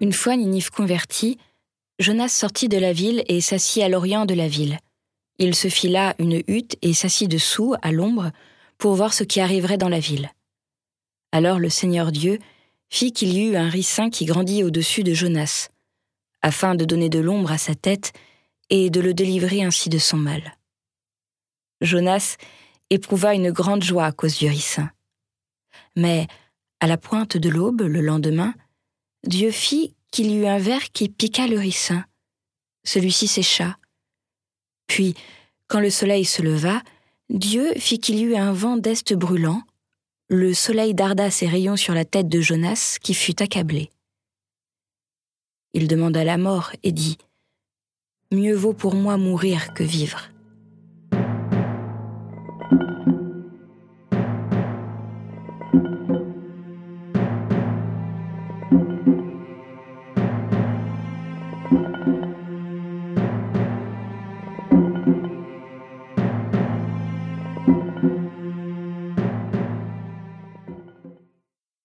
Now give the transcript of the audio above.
Une fois Ninive converti, Jonas sortit de la ville et s'assit à l'orient de la ville. Il se fit là une hutte et s'assit dessous, à l'ombre, pour voir ce qui arriverait dans la ville. Alors le Seigneur Dieu fit qu'il y eut un ricin qui grandit au-dessus de Jonas, afin de donner de l'ombre à sa tête et de le délivrer ainsi de son mal. Jonas éprouva une grande joie à cause du ricin. Mais, à la pointe de l'aube, le lendemain, Dieu fit qu'il y eut un ver qui piqua le ricin. Celui-ci sécha. Puis, quand le soleil se leva, Dieu fit qu'il y eut un vent d'est brûlant le soleil darda ses rayons sur la tête de Jonas, qui fut accablé. Il demanda la mort et dit Mieux vaut pour moi mourir que vivre.